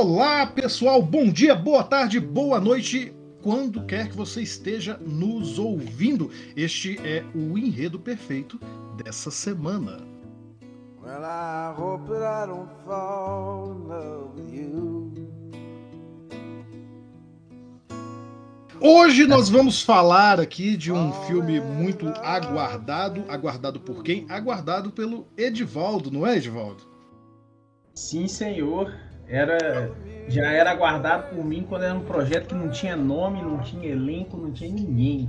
Olá, pessoal. Bom dia, boa tarde, boa noite. Quando quer que você esteja nos ouvindo, este é o enredo perfeito dessa semana. Well, I hope that I don't fall in love with you. Hoje nós vamos falar aqui de um filme muito aguardado. Aguardado por quem? Aguardado pelo Edivaldo, não é, Edivaldo? Sim, senhor era já era aguardado por mim quando era um projeto que não tinha nome, não tinha elenco, não tinha ninguém.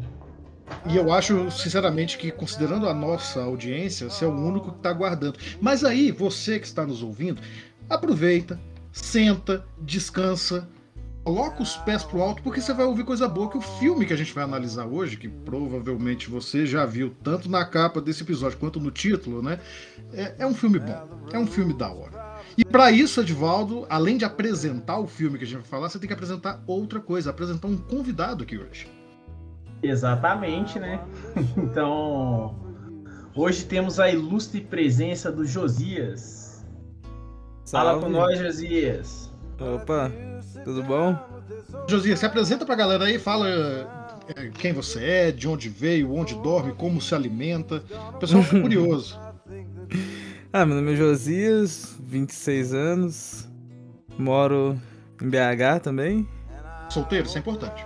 E eu acho, sinceramente, que considerando a nossa audiência, você é o único que está aguardando. Mas aí, você que está nos ouvindo, aproveita, senta, descansa, coloca os pés pro alto, porque você vai ouvir coisa boa que o filme que a gente vai analisar hoje, que provavelmente você já viu tanto na capa desse episódio quanto no título, né? É, é um filme bom, é um filme da hora. E para isso, Edvaldo, além de apresentar o filme que a gente vai falar, você tem que apresentar outra coisa, apresentar um convidado aqui hoje. Exatamente, né? Então, hoje temos a ilustre presença do Josias. Salve. Fala com nós, Josias. Opa, tudo bom? Josias, se apresenta pra galera aí, fala é, quem você é, de onde veio, onde dorme, como se alimenta. O pessoal fica curioso. Ah, meu nome é Josias, 26 anos, moro em BH também. Solteiro, isso é importante.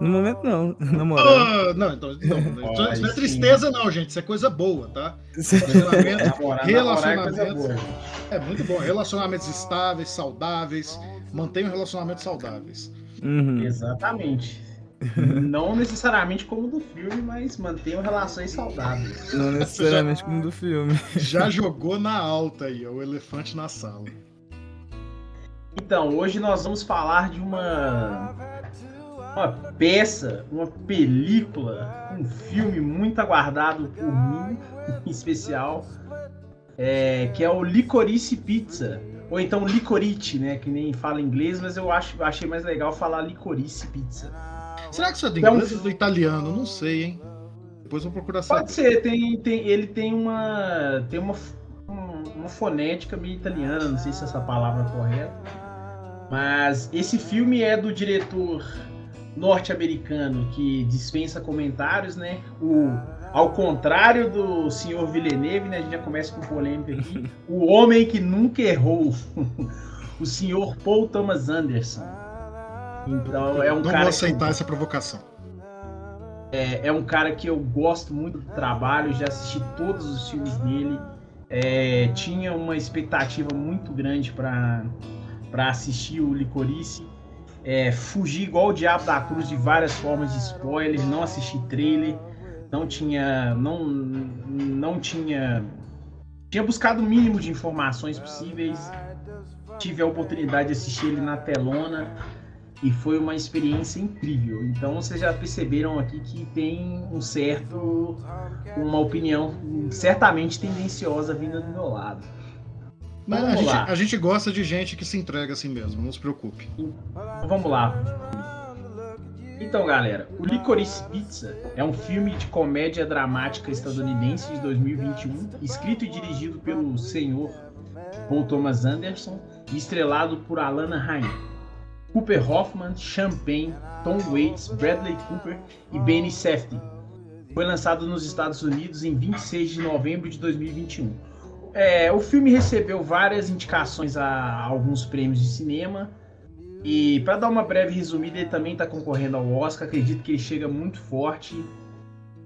No momento não, namorando. Ah, não, então, não, oh, isso não é tristeza não, gente, isso é coisa boa, tá? Relacionamento, relacionamentos, é, é, muito bom, relacionamentos estáveis, saudáveis, mantenham relacionamentos saudáveis. Uhum. Exatamente. Não necessariamente como do filme, mas mantenham relações saudáveis. Não necessariamente já, como do filme. Já jogou na alta aí, o elefante na sala. Então, hoje nós vamos falar de uma uma peça, uma película, um filme muito aguardado por mim, em especial, é, que é o Licorice Pizza. Ou então Licorice, né? Que nem fala inglês, mas eu acho, achei mais legal falar Licorice Pizza. Será que isso é do inglês ou do italiano? Não sei, hein? Depois vou procurar saber. Pode ser, tem, tem, ele tem uma. tem uma, uma fonética meio italiana, não sei se essa palavra é correta. Mas esse filme é do diretor norte-americano que dispensa comentários, né? O, ao contrário do senhor Villeneuve, né? A gente já começa com polêmica aqui. o homem que nunca errou. o senhor Paul Thomas Anderson. Então é um Não cara. vou aceitar que... essa provocação. É, é, um cara que eu gosto muito do trabalho, já assisti todos os filmes dele. É, tinha uma expectativa muito grande para assistir o Licorice. É, fugi igual o Diabo da Cruz de várias formas de spoilers, não assisti trailer, não tinha. não, não tinha. Tinha buscado o mínimo de informações possíveis. Tive a oportunidade de assistir ele na telona e foi uma experiência incrível. Então vocês já perceberam aqui que tem um certo, uma opinião certamente tendenciosa vinda do meu lado. Mas a gente, a gente, gosta de gente que se entrega assim mesmo, não se preocupe. Então, vamos lá. Então, galera, o Licorice Pizza é um filme de comédia dramática estadunidense de 2021, escrito e dirigido pelo senhor Paul Thomas Anderson e estrelado por Alana Haim. Cooper Hoffman, Champagne, Tom Waits, Bradley Cooper e Benny Safdie. Foi lançado nos Estados Unidos em 26 de novembro de 2021. É, o filme recebeu várias indicações a alguns prêmios de cinema. E para dar uma breve resumida, ele também está concorrendo ao Oscar. Acredito que ele chega muito forte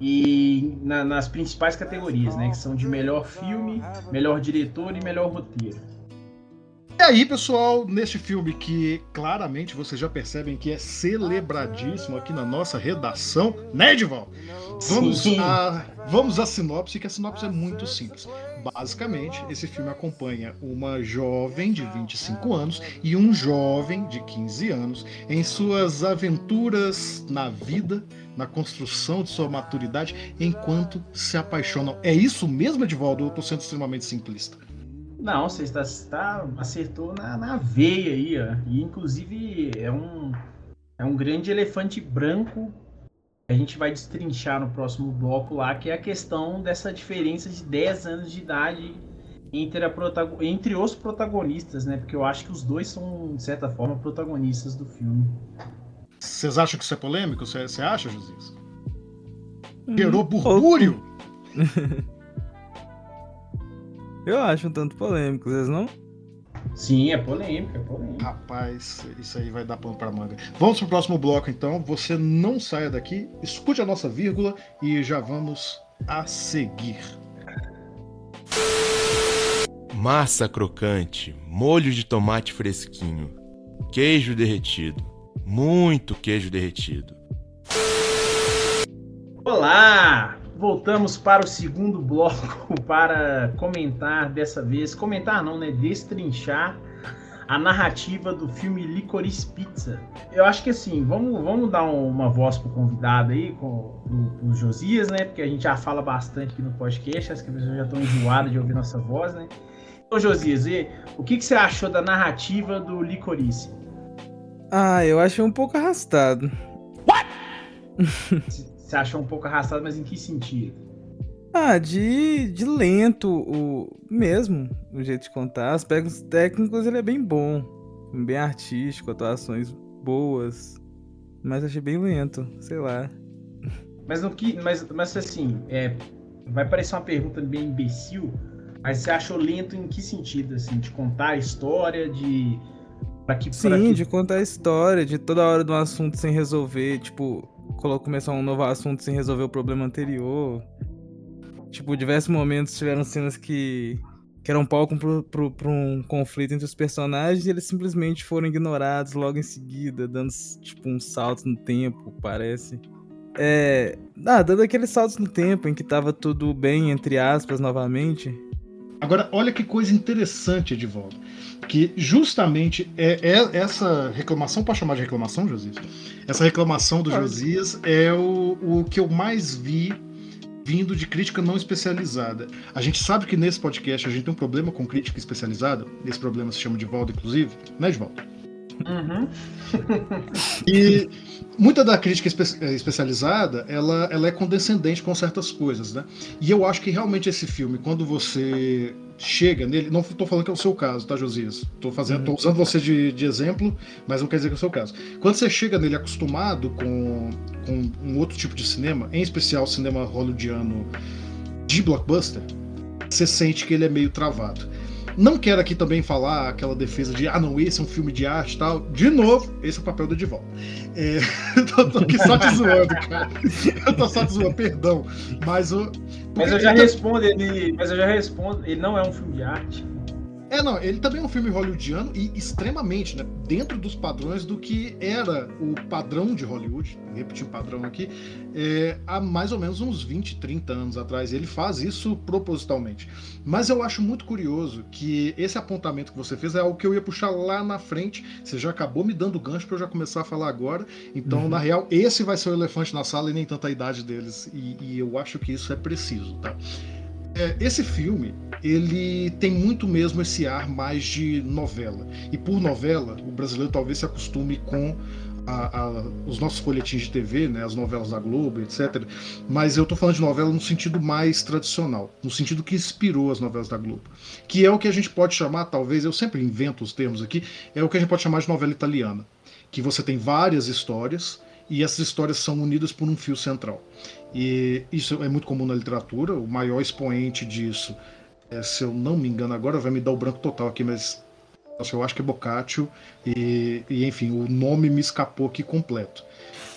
e na, nas principais categorias, né, que são de melhor filme, melhor diretor e melhor roteiro. E aí, pessoal, neste filme que claramente vocês já percebem que é celebradíssimo aqui na nossa redação, né, Edival? Vamos a, vamos à sinopse, que a sinopse é muito simples. Basicamente, esse filme acompanha uma jovem de 25 anos e um jovem de 15 anos em suas aventuras na vida, na construção de sua maturidade, enquanto se apaixonam. É isso mesmo, Edivaldo? Eu estou sendo extremamente simplista. Não, você está, está acertou na, na veia aí, ó. E inclusive é um, é um grande elefante branco que a gente vai destrinchar no próximo bloco lá, que é a questão dessa diferença de 10 anos de idade entre, a protago... entre os protagonistas, né? Porque eu acho que os dois são, de certa forma, protagonistas do filme. Vocês acham que isso é polêmico? Você acha, Josias? Hum, Gerou burbúrio? eu acho um tanto polêmico, vocês não? Sim, é polêmico, é polêmico. Rapaz, isso aí vai dar pano pra manga. Vamos pro próximo bloco, então. Você não saia daqui, escute a nossa vírgula e já vamos a seguir. Massa crocante, molho de tomate fresquinho, queijo derretido, muito queijo derretido. Olá! Voltamos para o segundo bloco para comentar dessa vez, comentar não, né, destrinchar a narrativa do filme Licorice Pizza. Eu acho que assim, vamos, vamos dar uma voz pro convidado aí, com, os Josias, né? Porque a gente já fala bastante aqui no podcast, acho que as pessoas já estão enjoadas de ouvir nossa voz, né? Então, Josias, e, o que, que você achou da narrativa do Licorice? Ah, eu achei um pouco arrastado. What? Você achou um pouco arrastado, mas em que sentido? Ah, de, de lento o mesmo, o jeito de contar. Aspectos técnicos ele é bem bom, bem artístico, atuações boas, mas achei bem lento, sei lá. Mas no que, mas, mas assim, é, vai parecer uma pergunta bem imbecil, mas você achou lento em que sentido, assim, de contar a história, de pra que, Sim, pra que... de contar a história, de toda hora de um assunto sem resolver, tipo, começar um novo assunto sem resolver o problema anterior. Tipo, diversos momentos tiveram cenas que, que eram palco para um conflito entre os personagens e eles simplesmente foram ignorados logo em seguida, dando tipo um salto no tempo, parece. É. Ah, dando aqueles saltos no tempo em que tava tudo bem, entre aspas, novamente. Agora, olha que coisa interessante, Edivaldo. Que justamente é, é essa reclamação, pode chamar de reclamação, Josias? Essa reclamação do Josias é o, o que eu mais vi vindo de crítica não especializada. A gente sabe que nesse podcast a gente tem um problema com crítica especializada. Esse problema se chama de Valdo, inclusive, né, Edvaldo? Uhum. e muita da crítica espe eh, especializada ela, ela é condescendente com certas coisas, né? E eu acho que realmente esse filme, quando você chega nele, não estou falando que é o seu caso, tá, Josias? Estou fazendo, tô usando você de, de exemplo, mas não quer dizer que é o seu caso. Quando você chega nele acostumado com, com um outro tipo de cinema, em especial cinema hollywoodiano de blockbuster, você sente que ele é meio travado. Não quero aqui também falar aquela defesa de, ah, não, esse é um filme de arte e tal. De novo, esse é o papel do Edivaldo. É, eu tô, tô, aqui só te zoando, cara. Eu tô só te zoando, perdão. Mas o. Mas eu já respondo, ele. Mas eu já respondo, ele não é um filme de arte. É, não, ele também é um filme hollywoodiano e extremamente, né, dentro dos padrões do que era o padrão de Hollywood, repetir o padrão aqui, é, há mais ou menos uns 20, 30 anos atrás. Ele faz isso propositalmente. Mas eu acho muito curioso que esse apontamento que você fez é algo que eu ia puxar lá na frente. Você já acabou me dando gancho para eu já começar a falar agora. Então, uhum. na real, esse vai ser o elefante na sala e nem tanta idade deles. E, e eu acho que isso é preciso, tá? É, esse filme, ele tem muito mesmo esse ar mais de novela. E por novela, o brasileiro talvez se acostume com a, a, os nossos folhetins de TV, né, as novelas da Globo, etc. Mas eu estou falando de novela no sentido mais tradicional, no sentido que inspirou as novelas da Globo, que é o que a gente pode chamar, talvez, eu sempre invento os termos aqui, é o que a gente pode chamar de novela italiana, que você tem várias histórias e essas histórias são unidas por um fio central. E isso é muito comum na literatura. O maior expoente disso, é, se eu não me engano, agora vai me dar o branco total aqui, mas eu acho que é Boccaccio. E, e enfim, o nome me escapou aqui completo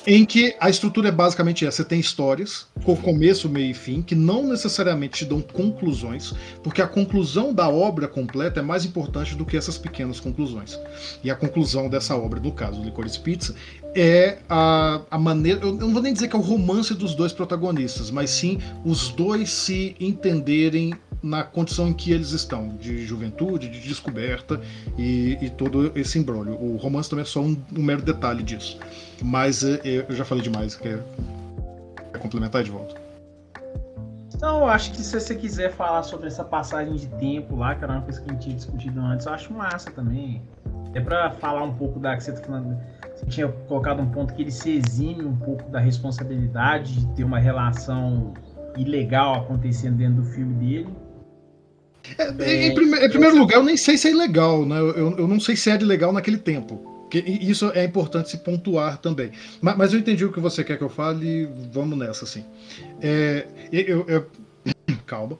em que a estrutura é basicamente essa: você tem histórias com começo, meio e fim, que não necessariamente te dão conclusões, porque a conclusão da obra completa é mais importante do que essas pequenas conclusões. E a conclusão dessa obra, no caso, Licorice Pizza, é a, a maneira. Eu não vou nem dizer que é o romance dos dois protagonistas, mas sim os dois se entenderem na condição em que eles estão, de juventude, de descoberta e, e todo esse embrólio. O romance também é só um, um mero detalhe disso. Mas é, é, eu já falei demais. Quer, quer complementar de volta? Não, eu acho que se você quiser falar sobre essa passagem de tempo lá, que era uma coisa que a gente tinha discutido antes, eu acho massa também. É para falar um pouco da que você tá. Você tinha colocado um ponto que ele se exime um pouco da responsabilidade de ter uma relação ilegal acontecendo dentro do filme dele. É, em, prime em, primeiro lugar, eu nem sei se é ilegal, né? Eu, eu não sei se é de legal naquele tempo. Que isso é importante se pontuar também. Mas, mas, eu entendi o que você quer que eu fale e vamos nessa, assim. É, eu, eu, calma.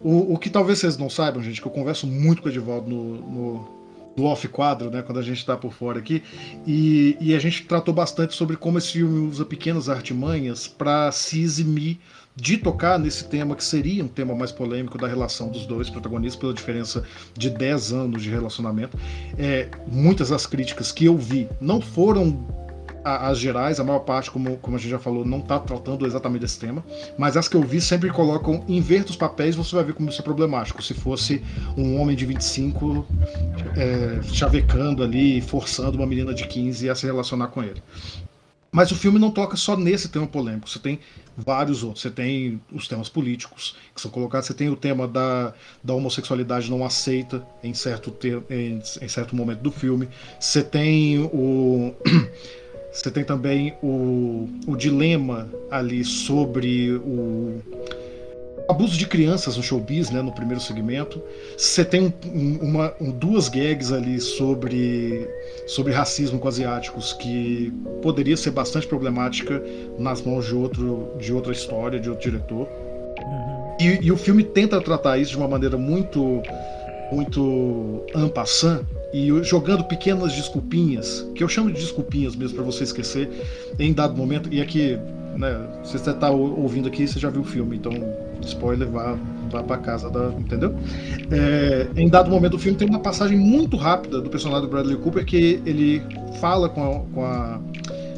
O, o, que talvez vocês não saibam, gente, que eu converso muito com o Edivaldo no, no, no off-quadro, né, quando a gente está por fora aqui, e, e, a gente tratou bastante sobre como esse filme usa pequenas artimanhas para se eximir de tocar nesse tema que seria um tema mais polêmico da relação dos dois protagonistas, pela diferença de 10 anos de relacionamento. É, muitas das críticas que eu vi não foram as gerais, a maior parte, como, como a gente já falou, não está tratando exatamente desse tema, mas as que eu vi sempre colocam, inverta os papéis, você vai ver como isso é problemático. Se fosse um homem de 25 é, chavecando ali, forçando uma menina de 15 a se relacionar com ele. Mas o filme não toca só nesse tema polêmico, você tem vários outros. Você tem os temas políticos que são colocados, você tem o tema da, da homossexualidade não aceita em certo, em, em certo momento do filme, você tem o. Você tem também o, o dilema ali sobre o abuso de crianças no showbiz, né, no primeiro segmento. Você tem um, uma, um, duas gags ali sobre, sobre racismo com asiáticos que poderia ser bastante problemática nas mãos de, outro, de outra história, de outro diretor. Uhum. E, e, o filme tenta tratar isso de uma maneira muito muito ampassant e jogando pequenas desculpinhas, que eu chamo de desculpinhas mesmo para você esquecer em dado momento. E aqui, né, se você está ouvindo aqui, você já viu o filme, então spoiler, vá, vá para casa, da, entendeu? É, em dado momento do filme tem uma passagem muito rápida do personagem do Bradley Cooper que ele fala com a, com a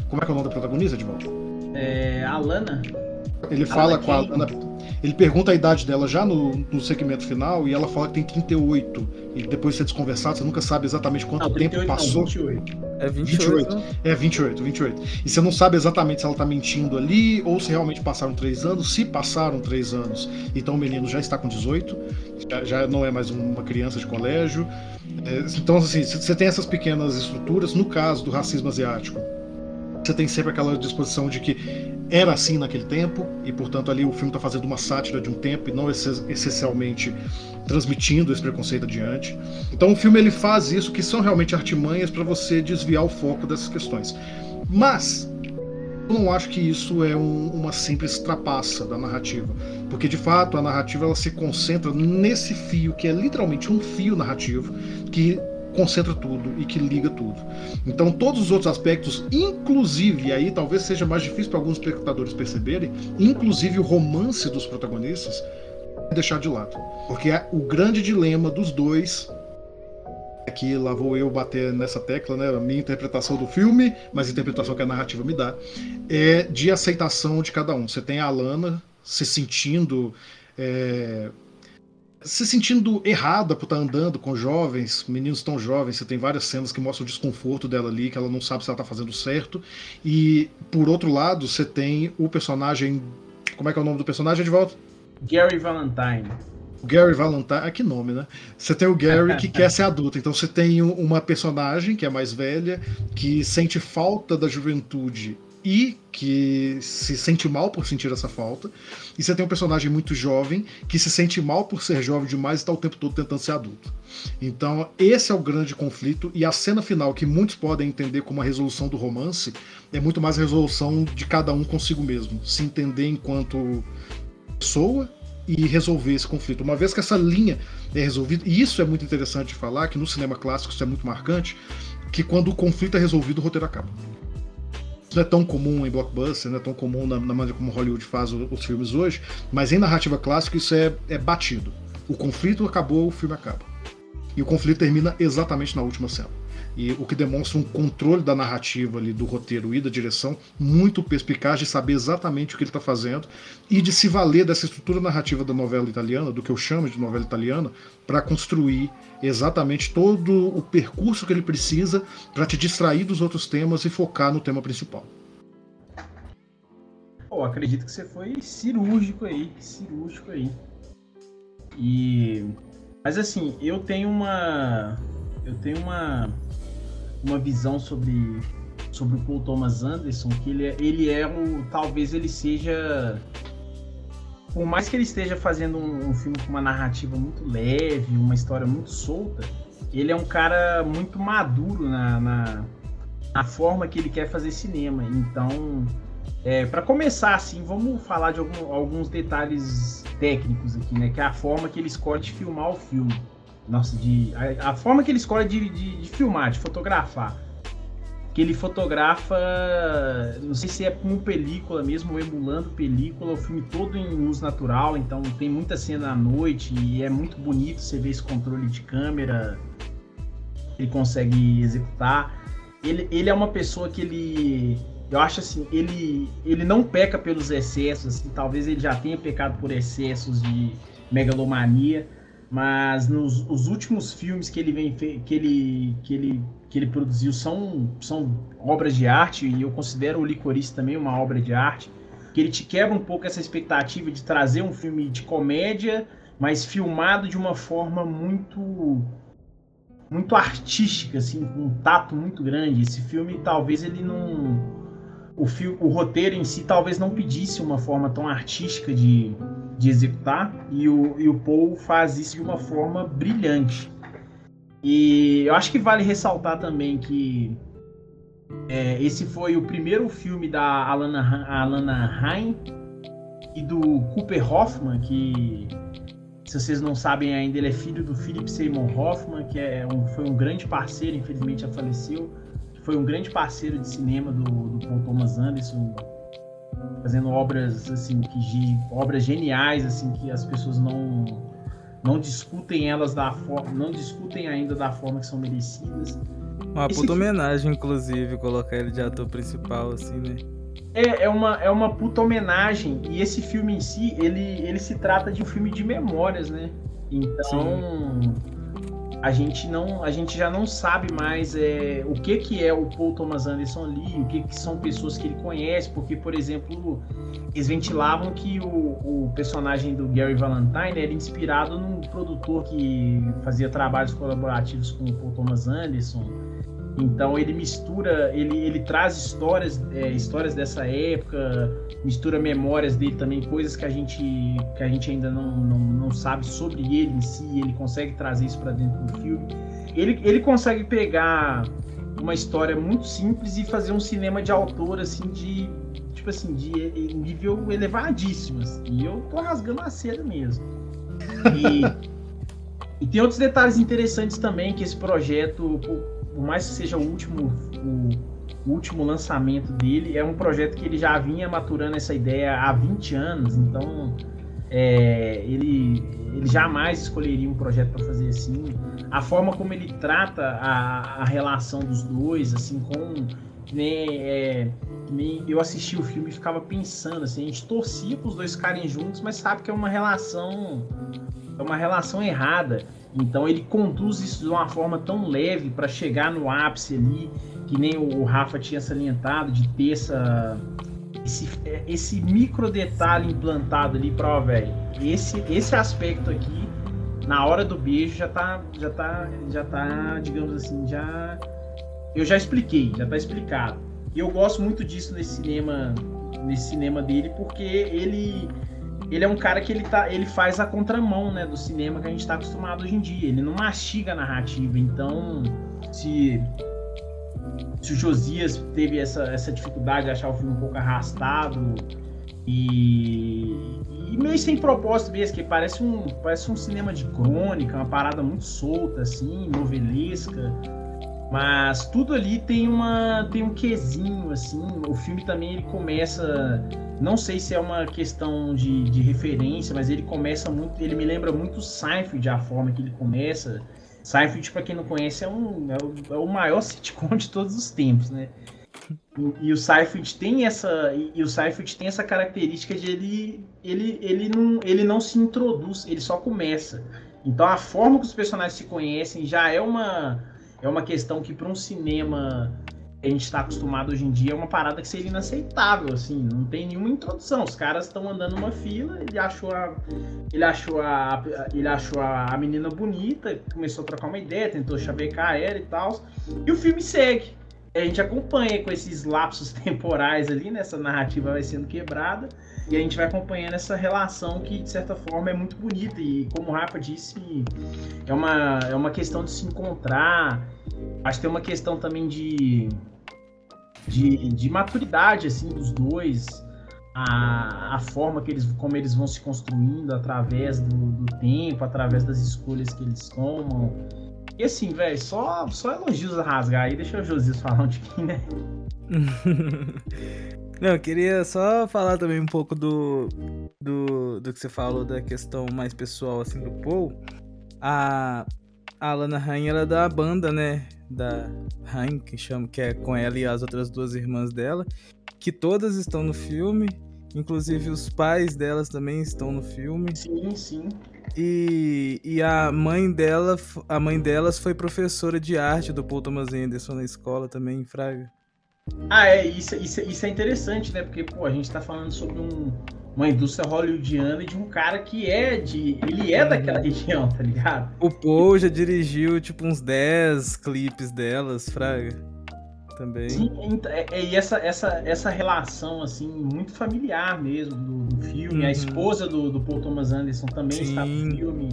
como é que é o nome da protagonista, de volta? É, a Lana. Ele fala com a Lana ele pergunta a idade dela já no, no segmento final e ela fala que tem 38. E depois de ser desconversado, você nunca sabe exatamente quanto não, tempo passou. Não, 28. É 28. 28. É 28, 28. E você não sabe exatamente se ela tá mentindo ali ou se realmente passaram 3 anos. Se passaram 3 anos, então o menino já está com 18, já, já não é mais uma criança de colégio. É, então, assim, você tem essas pequenas estruturas. No caso do racismo asiático, você tem sempre aquela disposição de que era assim naquele tempo e portanto ali o filme está fazendo uma sátira de um tempo e não essencialmente transmitindo esse preconceito adiante. Então o filme ele faz isso que são realmente artimanhas para você desviar o foco dessas questões. Mas eu não acho que isso é um, uma simples trapaça da narrativa, porque de fato a narrativa ela se concentra nesse fio que é literalmente um fio narrativo que concentra tudo e que liga tudo. Então, todos os outros aspectos, inclusive, aí talvez seja mais difícil para alguns espectadores perceberem, inclusive o romance dos protagonistas, é deixar de lado. Porque é o grande dilema dos dois. Aqui lá vou eu bater nessa tecla, né? A minha interpretação do filme, mas a interpretação que a narrativa me dá, é de aceitação de cada um. Você tem a Alana se sentindo. É, se sentindo errada por estar andando com jovens, meninos tão jovens, você tem várias cenas que mostram o desconforto dela ali, que ela não sabe se ela está fazendo certo. E por outro lado, você tem o personagem. Como é que é o nome do personagem de volta? Gary Valentine. Gary Valentine, ah, que nome, né? Você tem o Gary que quer ser adulto, então você tem uma personagem que é mais velha, que sente falta da juventude e que se sente mal por sentir essa falta. E você tem um personagem muito jovem que se sente mal por ser jovem demais e está o tempo todo tentando ser adulto. Então, esse é o grande conflito. E a cena final, que muitos podem entender como a resolução do romance, é muito mais a resolução de cada um consigo mesmo. Se entender enquanto pessoa e resolver esse conflito. Uma vez que essa linha é resolvida, e isso é muito interessante de falar, que no cinema clássico isso é muito marcante, que quando o conflito é resolvido, o roteiro acaba. Não é tão comum em blockbuster, não é tão comum na, na maneira como Hollywood faz os, os, filmes hoje, mas em narrativa clássica isso é, é batido. O conflito acabou, o filme acaba. E o conflito termina exatamente na última cena. E o que demonstra um controle da narrativa ali, do roteiro e da direção muito perspicaz de saber exatamente o que ele está fazendo e de se valer dessa estrutura narrativa da novela italiana, do que eu chamo de novela italiana, para construir exatamente todo o percurso que ele precisa para te distrair dos outros temas e focar no tema principal. Pô, acredito que você foi cirúrgico aí, cirúrgico aí. E mas assim, eu tenho uma eu tenho uma uma visão sobre sobre o Paul Thomas Anderson que ele é, ele é o talvez ele seja por mais que ele esteja fazendo um, um, filme com uma narrativa muito leve, uma história muito solta, ele é um cara muito maduro na, na, na forma que ele quer fazer cinema. Então, é, para começar, assim, vamos falar de algum, alguns detalhes técnicos aqui, né? Que é a forma que ele escolhe de filmar o filme. Nossa, de, a, a forma que ele escolhe de, de, de filmar, de fotografar que ele fotografa, não sei se é com película mesmo, ou emulando película, o filme todo em luz natural, então tem muita cena à noite e é muito bonito você ver esse controle de câmera, ele consegue executar. Ele, ele é uma pessoa que ele, eu acho assim, ele, ele não peca pelos excessos, assim, talvez ele já tenha pecado por excessos de megalomania, mas nos os últimos filmes que ele vem que ele que ele que ele produziu são, são obras de arte, e eu considero o Licorice também uma obra de arte, que ele te quebra um pouco essa expectativa de trazer um filme de comédia, mas filmado de uma forma muito muito artística, assim, com um tato muito grande. Esse filme talvez ele não o, o roteiro em si talvez não pedisse uma forma tão artística de, de executar, e o, e o Paul faz isso de uma forma brilhante. E eu acho que vale ressaltar também que é, esse foi o primeiro filme da Alana, Alana Haim e do Cooper Hoffman, que se vocês não sabem ainda, ele é filho do Philip Seymour Hoffman, que é um, foi um grande parceiro, infelizmente já faleceu, foi um grande parceiro de cinema do, do Paul Thomas Anderson, fazendo obras assim que obras geniais assim que as pessoas não não discutem elas da forma, não discutem ainda da forma que são merecidas. Uma Esse puta homenagem, inclusive, colocar ele de ator principal, assim, né? É, é, uma, é uma puta homenagem. E esse filme em si, ele, ele se trata de um filme de memórias, né? Então. Sim a gente não a gente já não sabe mais é, o que que é o Paul Thomas Anderson ali o que que são pessoas que ele conhece porque por exemplo eles ventilavam que o, o personagem do Gary Valentine era inspirado num produtor que fazia trabalhos colaborativos com o Paul Thomas Anderson então ele mistura, ele, ele traz histórias, é, histórias dessa época, mistura memórias dele também, coisas que a gente, que a gente ainda não, não, não sabe sobre ele em si, ele consegue trazer isso para dentro do filme. Ele, ele consegue pegar uma história muito simples e fazer um cinema de autor assim de tipo assim de nível elevadíssimo assim. e eu tô rasgando a seda mesmo e, e tem outros detalhes interessantes também que esse projeto por mais que seja o último, o, último lançamento dele, é um projeto que ele já vinha maturando essa ideia há 20 anos, então é, ele, ele jamais escolheria um projeto para fazer assim. A forma como ele trata a, a relação dos dois, assim, com. Nem, é, nem eu assisti o filme e ficava pensando, assim, a gente torcia para os dois ficarem juntos, mas sabe que é uma relação. É uma relação errada. Então ele conduz isso de uma forma tão leve para chegar no ápice ali, que nem o Rafa tinha salientado, de ter essa, esse, esse micro detalhe implantado ali para, velho, esse, esse aspecto aqui, na hora do beijo, já tá, já tá, já tá, digamos assim, já. Eu já expliquei, já tá explicado. E eu gosto muito disso nesse cinema, nesse cinema dele, porque ele ele é um cara que ele, tá, ele faz a contramão né, do cinema que a gente está acostumado hoje em dia. Ele não mastiga a narrativa. Então, se, se o Josias teve essa, essa dificuldade de achar o filme um pouco arrastado e, e meio sem propósito mesmo, que parece um, parece um cinema de crônica, uma parada muito solta, assim, novelesca. Mas tudo ali tem uma tem um quesinho assim. O filme também ele começa, não sei se é uma questão de, de referência, mas ele começa muito, ele me lembra muito Seinfeld a forma que ele começa. Seinfeld, para quem não conhece, é, um, é o, é, o, maior sitcom de todos os tempos, né? E, e o Seinfeld tem essa e, e, o Seinfeld tem essa característica de ele ele, ele não ele não se introduz, ele só começa. Então a forma que os personagens se conhecem já é uma é uma questão que para um cinema que a gente está acostumado hoje em dia é uma parada que seria inaceitável, assim, não tem nenhuma introdução. Os caras estão andando numa fila, ele achou a, ele achou a, ele achou a, menina bonita, começou a trocar uma ideia, tentou chavecar ela e tal, e o filme segue. A gente acompanha com esses lapsos temporais ali, nessa né? narrativa vai sendo quebrada, e a gente vai acompanhando essa relação que, de certa forma, é muito bonita. E como o Rafa disse, é uma, é uma questão de se encontrar. Acho que tem uma questão também de, de, de maturidade, assim, dos dois. A, a forma que eles, como eles vão se construindo através do, do tempo, através das escolhas que eles tomam. E assim, velho, só, só elogios a rasgar aí. Deixa o Josias falar um pouquinho, né? Não, eu queria só falar também um pouco do, do, do que você falou da questão mais pessoal, assim, do Paul. A, a Lana Rain, ela é da banda, né? Da Rain, que chama, que é com ela e as outras duas irmãs dela, que todas estão no filme. Inclusive os pais delas também estão no filme. Sim, sim. E, e a mãe dela, a mãe delas foi professora de arte do Paul Thomas Anderson na escola também, em Fraga. Ah, é, isso, isso, isso é interessante, né? Porque, pô, a gente tá falando sobre um, uma indústria hollywoodiana e de um cara que é de. Ele é daquela uhum. região, tá ligado? O Paul já dirigiu, tipo, uns 10 clipes delas, Fraga também. Sim, é, é, e essa, essa, essa relação, assim, muito familiar mesmo do, do filme. Uhum. A esposa do, do Paul Thomas Anderson também Sim. está no filme.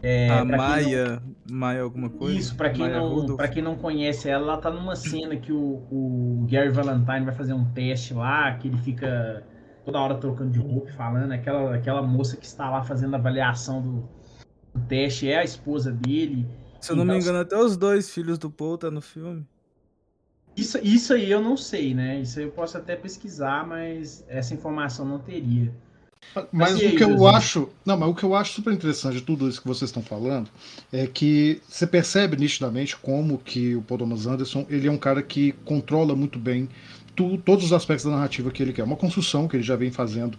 É, a Maia, não... Maia alguma coisa? Isso, pra quem, não, pra quem não conhece ela, ela tá numa cena que o, o Gary Valentine vai fazer um teste lá, que ele fica toda hora trocando de roupa falando. Aquela, aquela moça que está lá fazendo a avaliação do, do teste é a esposa dele. Se eu não então, me engano, até os dois filhos do Paul tá no filme. Isso, isso aí eu não sei, né? Isso aí eu posso até pesquisar, mas essa informação não teria. Mas, o que eu acho, não, mas o que eu acho super interessante de tudo isso que vocês estão falando é que você percebe nitidamente como que o Paul Thomas Anderson ele é um cara que controla muito bem tu, todos os aspectos da narrativa que ele quer. Uma construção que ele já vem fazendo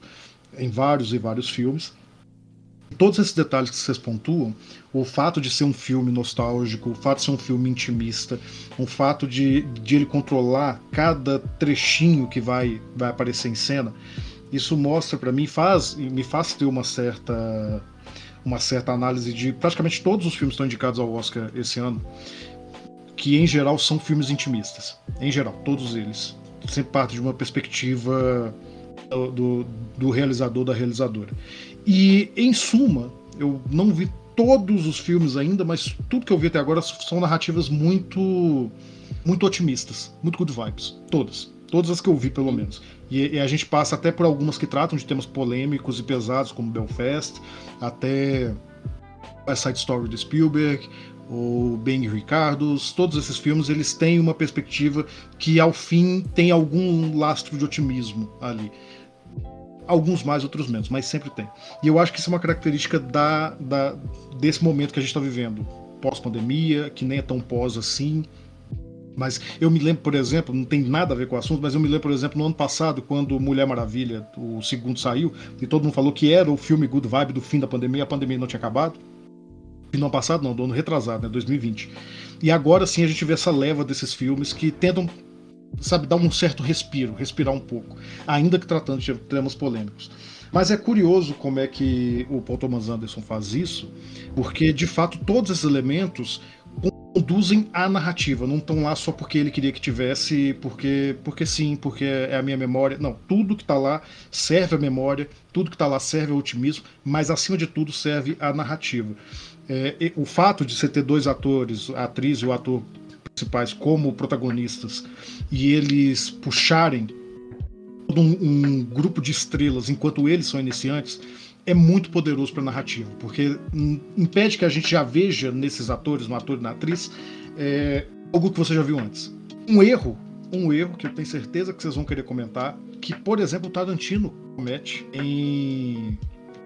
em vários e vários filmes todos esses detalhes que vocês pontuam, o fato de ser um filme nostálgico, o fato de ser um filme intimista, o fato de, de ele controlar cada trechinho que vai, vai aparecer em cena, isso mostra para mim, faz, me faz ter uma certa uma certa análise de praticamente todos os filmes que estão indicados ao Oscar esse ano, que em geral são filmes intimistas. Em geral, todos eles. Sempre parte de uma perspectiva do, do, do realizador, da realizadora. E, em suma, eu não vi todos os filmes ainda, mas tudo que eu vi até agora são narrativas muito muito otimistas, muito good vibes, todas. Todas as que eu vi, pelo menos. E, e, a gente passa até por algumas que tratam de temas polêmicos e pesados, como Belfast, até a Side Story de Spielberg, ou Bang Ricardos, todos esses filmes eles têm uma perspectiva que ao fim tem algum lastro de otimismo ali. Alguns mais, outros menos, mas sempre tem. E eu acho que isso é uma característica da, da desse momento que a gente está vivendo, pós-pandemia, que nem é tão pós assim. Mas eu me lembro, por exemplo, não tem nada a ver com o assunto, mas eu me lembro, por exemplo, no ano passado, quando Mulher Maravilha, o segundo saiu, e todo mundo falou que era o filme Good Vibe do fim da pandemia, a pandemia não tinha acabado. E no ano passado, não, do ano retrasado, né, 2020. E agora sim a gente vê essa leva desses filmes que tentam sabe, dar um certo respiro, respirar um pouco, ainda que tratando de temas polêmicos. Mas é curioso como é que o Paul Thomas Anderson faz isso, porque de fato todos esses elementos conduzem à narrativa, não estão lá só porque ele queria que tivesse, porque, porque sim, porque é a minha memória. Não, tudo que está lá serve à memória, tudo que está lá serve ao otimismo, mas acima de tudo serve à narrativa. É, o fato de você ter dois atores, a atriz e o ator principais como protagonistas e eles puxarem todo um, um grupo de estrelas enquanto eles são iniciantes é muito poderoso para a narrativa, porque impede que a gente já veja nesses atores, no ator e na atriz, é, algo que você já viu antes. Um erro, um erro que eu tenho certeza que vocês vão querer comentar, que, por exemplo, o Tarantino comete em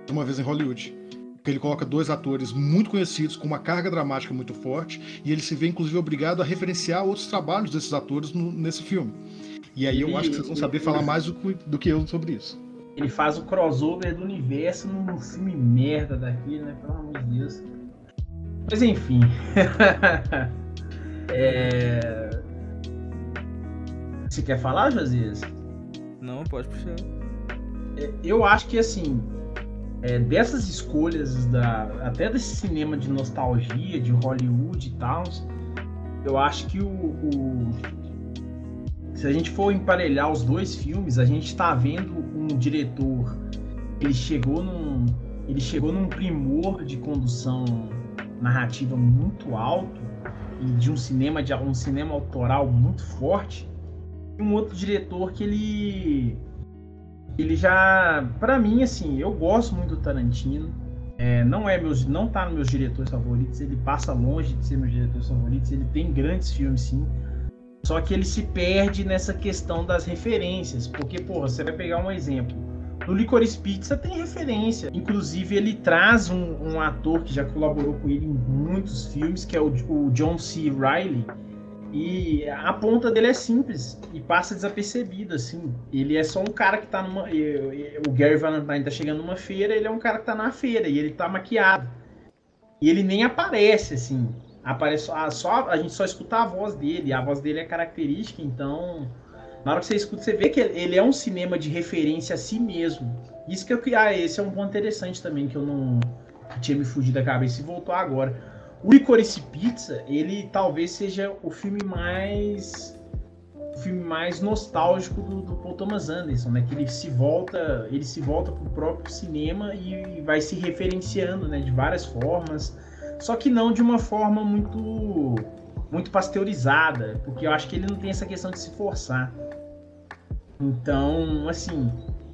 Uma Vez em Hollywood que ele coloca dois atores muito conhecidos com uma carga dramática muito forte e ele se vê inclusive obrigado a referenciar outros trabalhos desses atores no, nesse filme. E aí eu acho que vocês vão saber falar mais do, do, que eu sobre isso. Ele faz o crossover do universo num filme merda daqui, né? Pelo amor de Deus. Mas enfim. é... Você quer falar, Josias? Não, pode puxar. É, eu acho que assim, é, dessas escolhas, da, até desse cinema de nostalgia, de Hollywood e tal, eu acho que o, o, se a gente for emparelhar os dois filmes, a gente está vendo um diretor, ele chegou num, ele chegou num primor de condução narrativa muito alto e de um cinema de um cinema autoral muito forte. E um outro diretor que ele ele já, para mim assim, eu gosto muito do Tarantino. É, não é meus, não tá nos meus diretores favoritos. Ele passa longe de ser meus diretores favoritos. Ele tem grandes filmes, sim. Só que ele se perde nessa questão das referências. Porque, porra, você vai pegar um exemplo. No Licorice Pizza tem referência. Inclusive, ele traz um, um ator que já colaborou com ele em muitos filmes, que é o, o John C. Riley. E a ponta dele é simples e passa desapercebido, assim. Ele é só um cara que tá numa. O Gary Valentine tá chegando numa feira, ele é um cara que tá na feira e ele tá maquiado. E ele nem aparece, assim aparece a, só, a gente só escuta a voz dele, a voz dele é característica, então na hora que você escuta, você vê que ele é um cinema de referência a si mesmo. Isso que eu ah, esse é um ponto interessante também que eu não tinha me fugido da cabeça e voltou agora. O Licorice Pizza, ele talvez seja o filme mais o filme mais nostálgico do, do, Paul Thomas Anderson, né? Que ele se volta, ele se volta pro próprio cinema e vai se referenciando, né, de várias formas só que não de uma forma muito muito pasteurizada, porque eu acho que ele não tem essa questão de se forçar. Então, assim,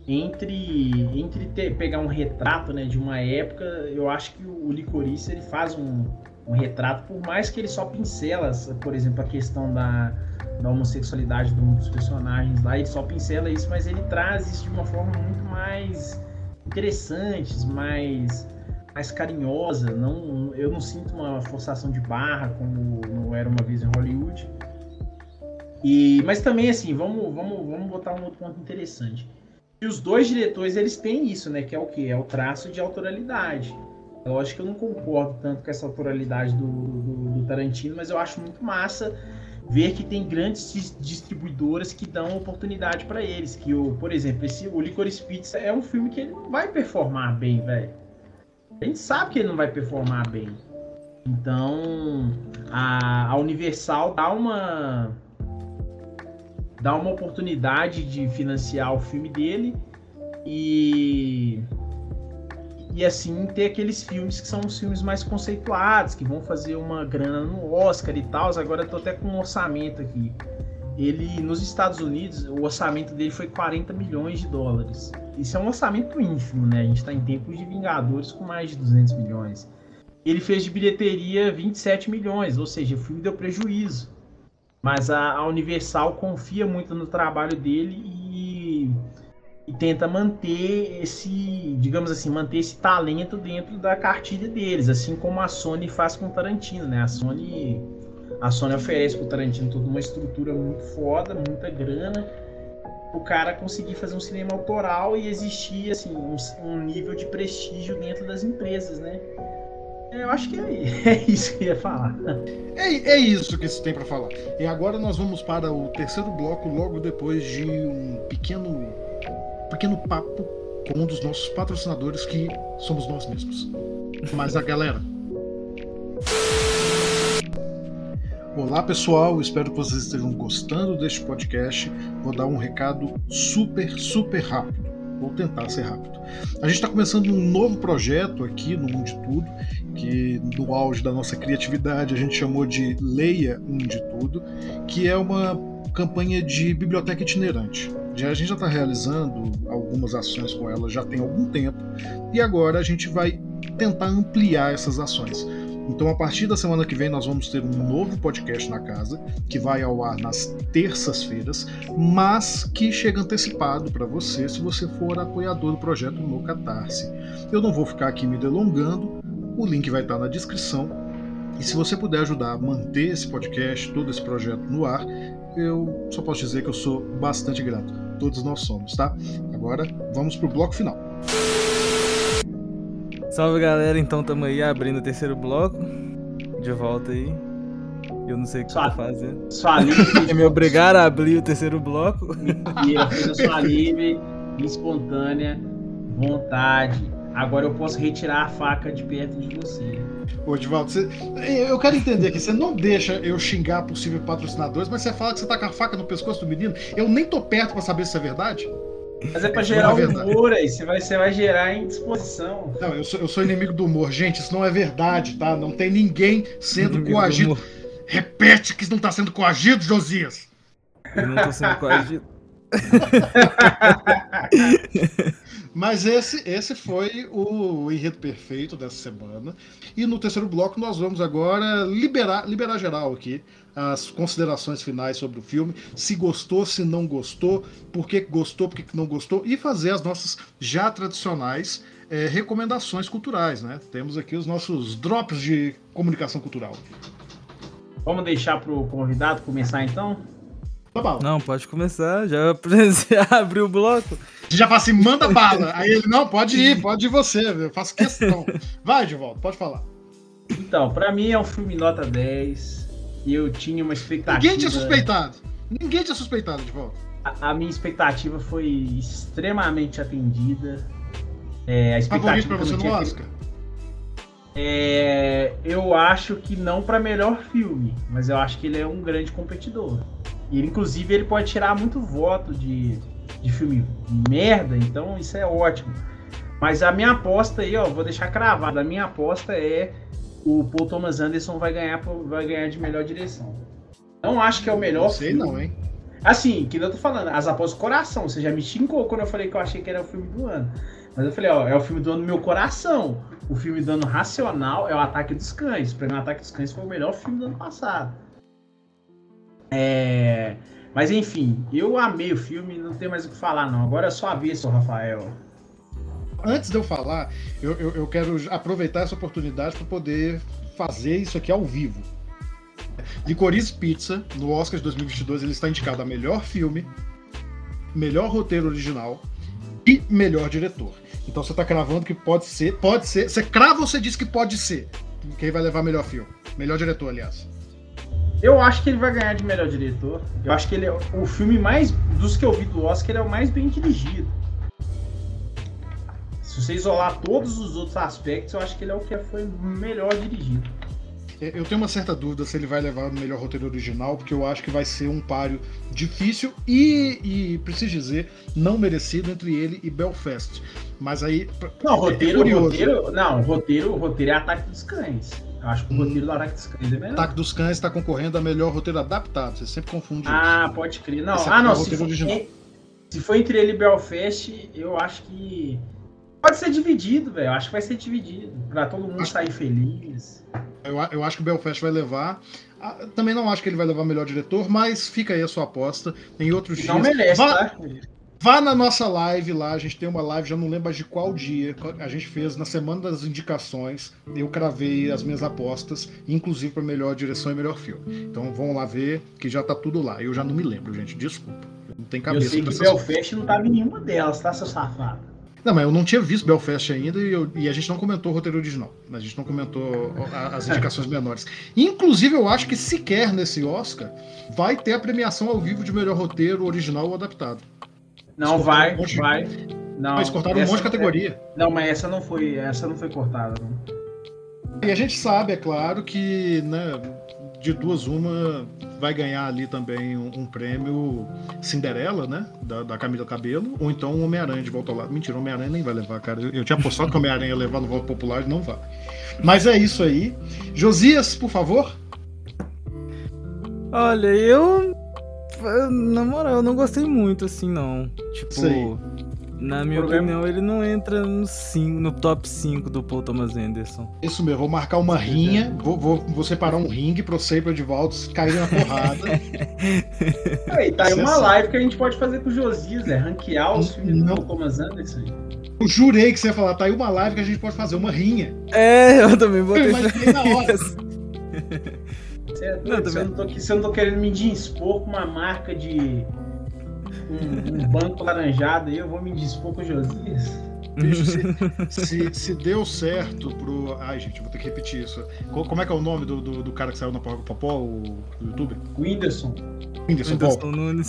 entre entre ter, pegar um retrato, né, de uma época, eu acho que o, Licorice ele faz um, um retrato, por mais que ele só pincela, por exemplo, a questão da, da homossexualidade de um dos personagens lá, ele só pincela isso, mas ele traz isso de uma forma muito mais interessante, mais mais carinhosa. Não, eu não sinto uma forçação de barra como não era uma vez em Hollywood. E, mas também assim, vamos, vamos, vamos botar um outro ponto interessante. E os dois diretores eles têm isso, né? Que é o que? É o traço de autoralidade. Lógico que eu não concordo tanto com essa autoralidade do, do, do Tarantino, mas eu acho muito massa ver que tem grandes distribuidoras que dão oportunidade para eles. Que o, por exemplo, esse o Licorice Pizza é um filme que ele não vai performar bem, velho a gente sabe que ele não vai performar bem. Então, a, a Universal dá uma dá uma oportunidade de financiar o filme dele e e assim ter aqueles filmes que são os filmes mais conceituados, que vão fazer uma grana no Oscar e tal. Agora eu tô até com um orçamento aqui. Ele nos Estados Unidos, o orçamento dele foi 40 milhões de dólares isso é um orçamento ínfimo, né? A gente está em tempos de Vingadores com mais de 200 milhões. Ele fez de bilheteria 27 milhões, ou seja, o filme deu prejuízo. Mas a, a Universal confia muito no trabalho dele e, e, tenta manter esse, digamos assim, manter esse talento dentro da cartilha deles, assim como a Sony faz com o Tarantino, né? A Sony, a Sony oferece para o Tarantino toda uma estrutura muito foda, muita grana o cara conseguir fazer um cinema autoral e existir assim um, um nível de prestígio dentro das empresas, né? Eu acho que é, é isso que eu ia falar. É, é isso que se tem para falar. E agora nós vamos para o terceiro bloco, logo depois de um pequeno, pequeno papo com um dos nossos patrocinadores, que somos nós mesmos. Mas a galera. Olá pessoal, espero que vocês estejam gostando deste podcast. Vou dar um recado super, super rápido. Vou tentar ser rápido. A gente está começando um novo projeto aqui no Mundo de Tudo, que no auge da nossa criatividade a gente chamou de Leia Um de Tudo, que é uma campanha de biblioteca itinerante. A gente já está realizando algumas ações com ela já tem algum tempo e agora a gente vai tentar ampliar essas ações. Então, a partir da semana que vem, nós vamos ter um novo podcast na casa, que vai ao ar nas terças-feiras, mas que chega antecipado para você se você for apoiador do projeto no Catarse. Eu não vou ficar aqui me delongando, o link vai estar na descrição. E se você puder ajudar a manter esse podcast, todo esse projeto no ar, eu só posso dizer que eu sou bastante grato. Todos nós somos, tá? Agora vamos pro bloco final. Salve galera, então estamos aí abrindo o terceiro bloco. De volta aí. Eu não sei o que sua, eu tô fazendo. Sua livre. me obrigaram a abrir o terceiro bloco. Mentira, sua livre, espontânea vontade. Agora eu posso retirar a faca de perto de você. Ô, Divaldo, você... eu quero entender aqui, você não deixa eu xingar possíveis patrocinadores, mas você fala que você tá com a faca no pescoço do menino. Eu nem tô perto pra saber se é verdade. Mas é pra gerar é humor aí, você vai, você vai gerar indisposição. Não, eu sou, eu sou inimigo do humor. Gente, isso não é verdade, tá? Não tem ninguém sendo inimigo coagido. Repete que não tá sendo coagido, Josias. Eu não tô sendo coagido. Mas esse, esse foi o enredo perfeito dessa semana. E no terceiro bloco nós vamos agora liberar, liberar geral aqui as considerações finais sobre o filme, se gostou, se não gostou, por que gostou, por que não gostou, e fazer as nossas já tradicionais é, recomendações culturais, né? Temos aqui os nossos drops de comunicação cultural. Vamos deixar para o convidado começar então? Tá bom. Não, pode começar, já abriu o bloco. Já fala assim, manda bala. Aí ele, não, pode ir, pode ir você, eu faço questão. Vai, de volta, pode falar. Então, para mim é um filme nota 10. E eu tinha uma expectativa. Ninguém tinha suspeitado. Ninguém tinha suspeitado de volta. A, a minha expectativa foi extremamente atendida. É, a expectativa pra você no Oscar? É, eu acho que não para melhor filme, mas eu acho que ele é um grande competidor. E inclusive ele pode tirar muito voto de, de filme merda, então isso é ótimo. Mas a minha aposta aí, ó, vou deixar cravada. A minha aposta é o Paul Thomas Anderson vai ganhar, vai ganhar de melhor direção. Não acho que é o melhor não sei filme. não, hein? Assim, que eu tô falando, as apostas do coração. Você já me xingou quando eu falei que eu achei que era o filme do ano. Mas eu falei, ó, é o filme do ano do meu coração. O filme do ano racional é o Ataque dos Cães. Pra mim, o Ataque dos Cães foi o melhor filme do ano passado. É... Mas enfim, eu amei o filme, não tem mais o que falar, não. Agora é só a vez, Rafael antes de eu falar, eu, eu, eu quero aproveitar essa oportunidade para poder fazer isso aqui ao vivo. Licorice Pizza, no Oscar de 2022, ele está indicado a melhor filme, melhor roteiro original e melhor diretor. Então você está cravando que pode ser, pode ser. Você crava ou você diz que pode ser? Quem vai levar melhor filme? Melhor diretor, aliás. Eu acho que ele vai ganhar de melhor diretor. Eu acho que ele é o filme mais. Dos que eu vi do Oscar, ele é o mais bem dirigido. Se você isolar todos os outros aspectos, eu acho que ele é o que foi melhor dirigido. É, eu tenho uma certa dúvida se ele vai levar o melhor roteiro original, porque eu acho que vai ser um páreo difícil e, e preciso dizer, não merecido entre ele e Belfast. Mas aí. Não, roteiro, é roteiro. Não, roteiro, roteiro é Ataque dos Cães. Eu acho que o hum. roteiro do Ataque dos Cães é melhor. Ataque dos Cães está concorrendo a melhor roteiro adaptado. Você sempre confunde ah, isso. pode crer. Não, ah, não. Se for, se for entre ele e Belfast, eu acho que Pode ser dividido, velho. Acho que vai ser dividido. Pra todo mundo acho... sair feliz. Eu, eu acho que o Belfast vai levar. Ah, também não acho que ele vai levar melhor diretor, mas fica aí a sua aposta. Em outros dias. Não merece, vá, tá? Vá na nossa live lá, a gente tem uma live, já não lembro de qual dia. A gente fez na semana das indicações. Eu cravei as minhas apostas, inclusive para melhor direção e melhor filme. Então vão lá ver que já tá tudo lá. Eu já não me lembro, gente. Desculpa. Não tem cabeça. Eu sei que Belfast não tava em nenhuma delas, tá, seu safado? Não, mas eu não tinha visto Belfast ainda e, eu, e, a gente não comentou o roteiro original. A gente não comentou as indicações menores. Inclusive, eu acho que sequer nesse Oscar vai ter a premiação ao vivo de melhor roteiro original ou adaptado. Não vai, um vai. Não, mas cortaram um monte de categoria. É, não, mas essa não foi, essa não foi cortada. Não. E a gente sabe, é claro, que né, de duas uma vai ganhar ali também um, um prêmio Cinderela, né? Da, da Camila Cabelo, ou então o Homem-Aranha de volta ao lado. Mentira, o Homem-Aranha nem vai levar, cara. Eu, eu tinha apostado que o Homem-Aranha ia levar no voto popular e não vai. Mas é isso aí. Josias, por favor. Olha, eu. Na moral, eu não gostei muito, assim, não. Tipo. Sei. Na minha opinião, ele não entra no, cinco, no top 5 do Paul Thomas Anderson. Isso mesmo, vou marcar uma rinha, vou, vou, vou separar um ringue pra você e pra Edivaldo cair na porrada. aí, tá aí uma live que a gente pode fazer com o Josias, é ranquear os filmes do Paul Thomas Anderson. Eu jurei que você ia falar, tá aí uma live que a gente pode fazer uma rinha. É, eu também vou ter na hora. Certo, não, se, eu não tô, eu não tô querendo me dispor com uma marca de um, um banco laranjado aí, eu vou me dispor com o Josias. Bicho, se, se, se, deu certo pro. Ai, gente, vou ter que repetir isso. Como é que é o nome do, do, do cara que saiu na Porra Popó, o YouTube? O Whindersson. Whindersson, volta.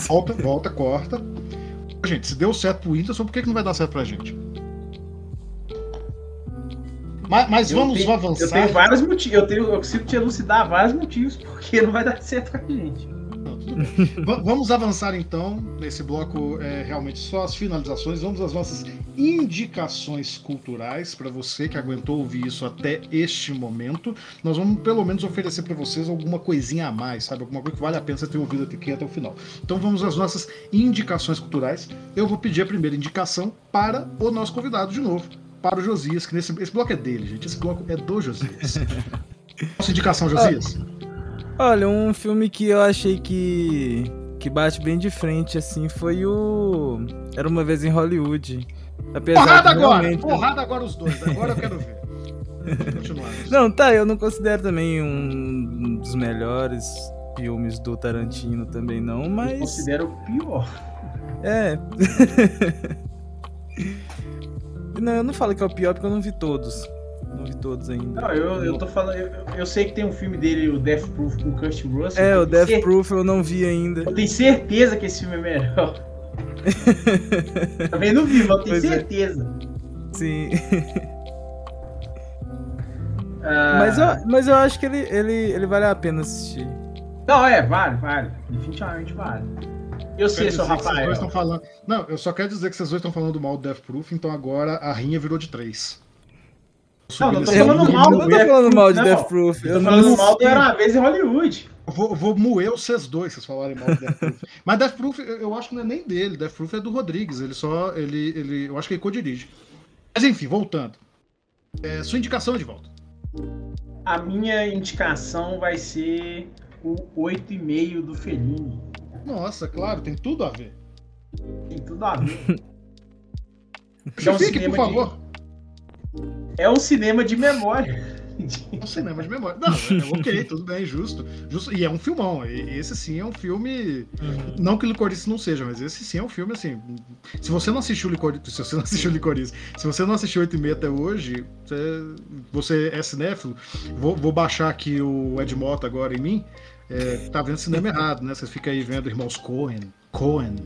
volta. Volta, corta. Gente, se deu certo pro Whindersson, por que, que não vai dar certo pra gente? Mas, mas vamos tenho, avançar. Eu tenho vários motivos. Eu, tenho, eu consigo te elucidar vários motivos porque não vai dar certo com a gente. Vamos avançar então nesse bloco, é, realmente só as finalizações. Vamos às nossas indicações culturais para você que aguentou ouvir isso até este momento. Nós vamos pelo menos oferecer para vocês alguma coisinha a mais, sabe? Alguma coisa que vale a pena você ter ouvido aqui até o final. Então vamos às nossas indicações culturais. Eu vou pedir a primeira indicação para o nosso convidado de novo, para o Josias, que nesse esse bloco é dele, gente. Esse bloco é do Josias. Nossa indicação, Josias. Olha, um filme que eu achei que que bate bem de frente assim foi o Era uma vez em Hollywood. Apesar porrada agora! Realmente... Porrada agora os dois. Agora eu quero ver. não, tá, eu não considero também um dos melhores filmes do Tarantino também não, mas. Eu considero o pior. É. não, eu não falo que é o pior porque eu não vi todos. Não vi todos ainda. Não, eu, eu tô falando. Eu, eu sei que tem um filme dele, o Death Proof, com o Kurt Russell. É, o Death certeza, Proof eu não vi ainda. Eu tenho certeza que esse filme é melhor. Também não vi, mas eu tenho pois é. certeza. É. Sim. Ah. Mas, eu, mas eu acho que ele, ele, ele vale a pena assistir. Não, é, vale, vale. Definitivamente vale. Eu sei, seu Rafael. Falando... Não, eu só quero dizer que vocês dois estão falando mal do Death Proof, então agora a rinha virou de três. Não, não tô falando mal do Death falando mal de Death Proof. Eu tô falando mal do Era uma vez em Hollywood. Vou, vou moer vocês dois, vocês falarem mal do Death Proof. Mas Death Proof, eu acho que não é nem dele. Death Proof é do Rodrigues. Ele só. Ele, ele, eu acho que ele co-dirige. Mas enfim, voltando. É, sua indicação é de volta. A minha indicação vai ser o 8,5 do Fellini. Nossa, claro, tem tudo a ver. Tem tudo a ver. Justifique, por favor. De... É um cinema de memória. É um cinema de memória. Não, é, ok, tudo bem, justo, justo. E é um filmão. Esse sim é um filme. Uhum. Não que Licorice não seja, mas esse sim é um filme assim. Se você não assistiu Licorice, se você não assistiu Licorice, se você não assistiu 8 e meia até hoje, você, você é cinéfilo. Vou, vou baixar aqui o Ed Mota agora em mim. É, tá vendo cinema errado, né? Você fica aí vendo Irmãos Cohen, Cohen,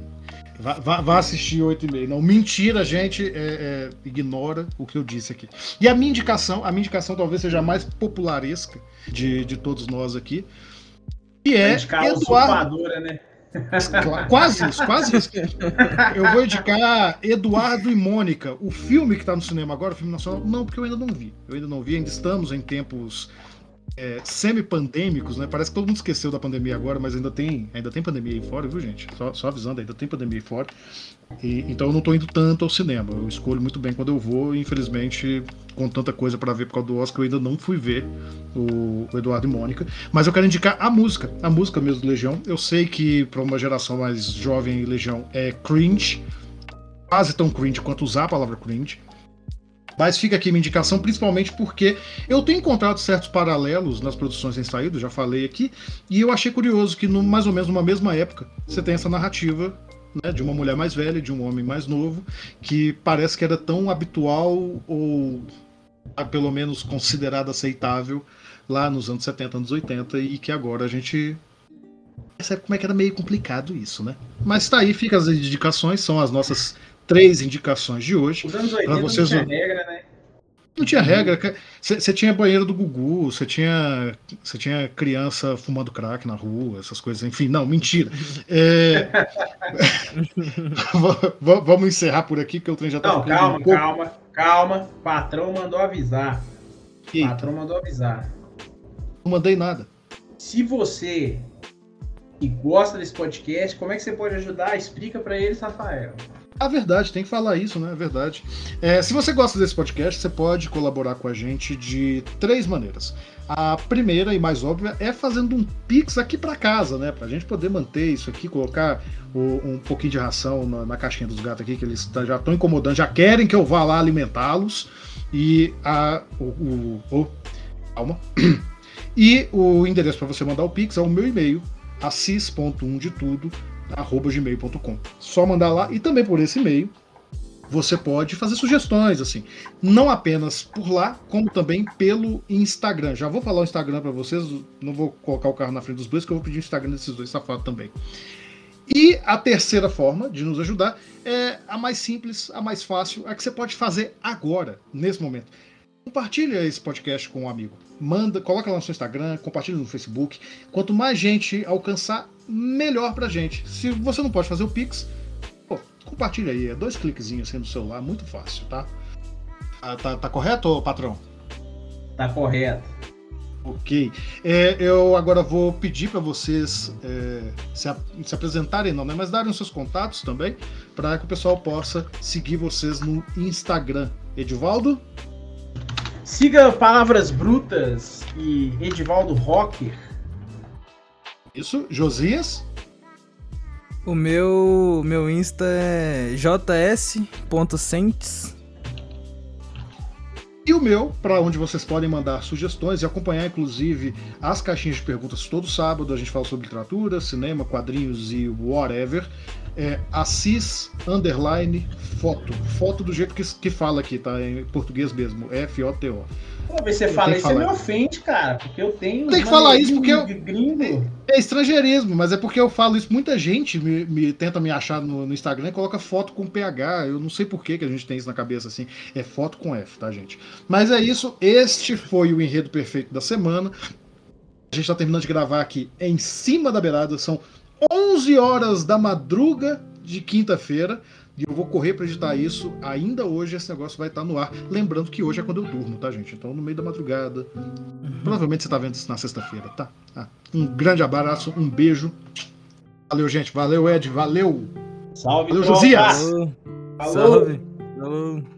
Vá, vá, vá assistir 8 e meio. Não, mentira, gente, é, é, ignora o que eu disse aqui. E a minha indicação, a minha indicação talvez seja a mais popularesca de, de todos nós aqui. Que é Eduardo. Né? Quase isso, quase isso. Eu vou indicar Eduardo e Mônica, o filme que está no cinema agora, o filme nacional. Não, porque eu ainda não vi. Eu ainda não vi, ainda estamos em tempos é, semi-pandêmicos, né? Parece que todo mundo esqueceu da pandemia agora, mas ainda tem, ainda tem pandemia aí fora, viu, gente? Só, só avisando, ainda tem pandemia aí fora. E, então eu não estou indo tanto ao cinema. Eu escolho muito bem quando eu vou, e infelizmente, com tanta coisa para ver por causa do Oscar, eu ainda não fui ver o, o, Eduardo e Mônica. Mas eu quero indicar a música, a música mesmo do Legião. Eu sei que para uma geração mais jovem, Legião é cringe, quase tão cringe quanto usar a palavra cringe. Mas fica aqui minha indicação, principalmente porque eu tenho encontrado certos paralelos nas produções em saído, já falei aqui, e eu achei curioso que no, mais ou menos numa mesma época você tem essa narrativa né, de uma mulher mais velha, de um homem mais novo, que parece que era tão habitual ou pelo menos considerada aceitável lá nos anos 70, anos 80, e que agora a gente percebe como é que era meio complicado isso, né? Mas tá aí, fica as indicações, são as nossas três indicações de hoje. Os anos 80 vocês... não tinha regra, né? Não tinha regra. Você tinha banheiro do Gugu, você tinha, tinha criança fumando crack na rua, essas coisas. Enfim, não, mentira. É... Vamos encerrar por aqui, que o trem já tá Não, calma, um calma, calma. Patrão mandou avisar. Patrão mandou avisar. Não mandei nada. Se você que gosta desse podcast, como é que você pode ajudar? Explica para eles, Rafael. A verdade, tem que falar isso, né? É verdade. É, se você gosta desse podcast, você pode colaborar com a gente de três maneiras. A primeira e mais óbvia é fazendo um pix aqui para casa, né? Pra gente poder manter isso aqui, colocar o, um pouquinho de ração na, na, caixinha dos gatos aqui, que eles tá, já estão incomodando, já querem que eu vá lá alimentá-los. E a. O, o, o, calma. E o endereço para você mandar o pix é o meu e-mail, assis.1 de tudo, gmail.com. Só mandar lá e também por esse e-mail você pode fazer sugestões, assim, não apenas por lá, como também pelo Instagram. Já vou falar o Instagram para vocês, não vou colocar o carro na frente dos dois, que eu vou pedir o Instagram desses dois safados também. E a terceira forma de nos ajudar é a mais simples, a mais fácil, a que você pode fazer agora, nesse momento. compartilha esse podcast com um amigo. Manda, coloca lá no seu Instagram, compartilha no Facebook. Quanto mais gente alcançar, melhor pra gente. Se você não pode fazer o Pix, pô, compartilha aí. É dois cliquezinhos assim no celular, muito fácil, tá? Ah, tá, tá correto, patrão? Tá correto. Ok. É, eu agora vou pedir para vocês é, se, se, apresentarem, não, né? Mas darem os seus contatos também, para que o pessoal possa seguir vocês no Instagram. Edivaldo? Siga Palavras Brutas e Edivaldo Rocker. Isso, Josias? O meu, meu Insta é js.sentes. E o meu, para onde vocês podem mandar sugestões e acompanhar, inclusive, as caixinhas de perguntas todo sábado. A gente fala sobre literatura, cinema, quadrinhos e whatever. É Assis Underline Foto. Foto do jeito que, que fala aqui, tá? Em português mesmo. F-O-T-O. Pô, você fala isso, você me ofende, cara, porque eu tenho. Tem que falar isso porque eu. Gringo. É, é estrangeirismo, mas é porque eu falo isso. Muita gente me, me tenta me achar no, no, Instagram e coloca foto com PH. Eu não sei por que, que a gente tem isso na cabeça assim. É foto com F, tá, gente? Mas é isso. Este foi o enredo perfeito da semana. A gente tá terminando de gravar aqui em cima da beirada. São 11 horas da madruga de quinta-feira. E eu vou correr para editar isso ainda hoje. Esse negócio vai estar no ar. Lembrando que hoje é quando eu durmo, tá, gente? Então, no meio da madrugada. Uhum. Provavelmente você tá vendo isso na sexta-feira, tá? Ah, um grande abraço, um beijo. Valeu, gente. Valeu, Ed. Valeu. Salve, Valeu, Josias. Salve. Falou.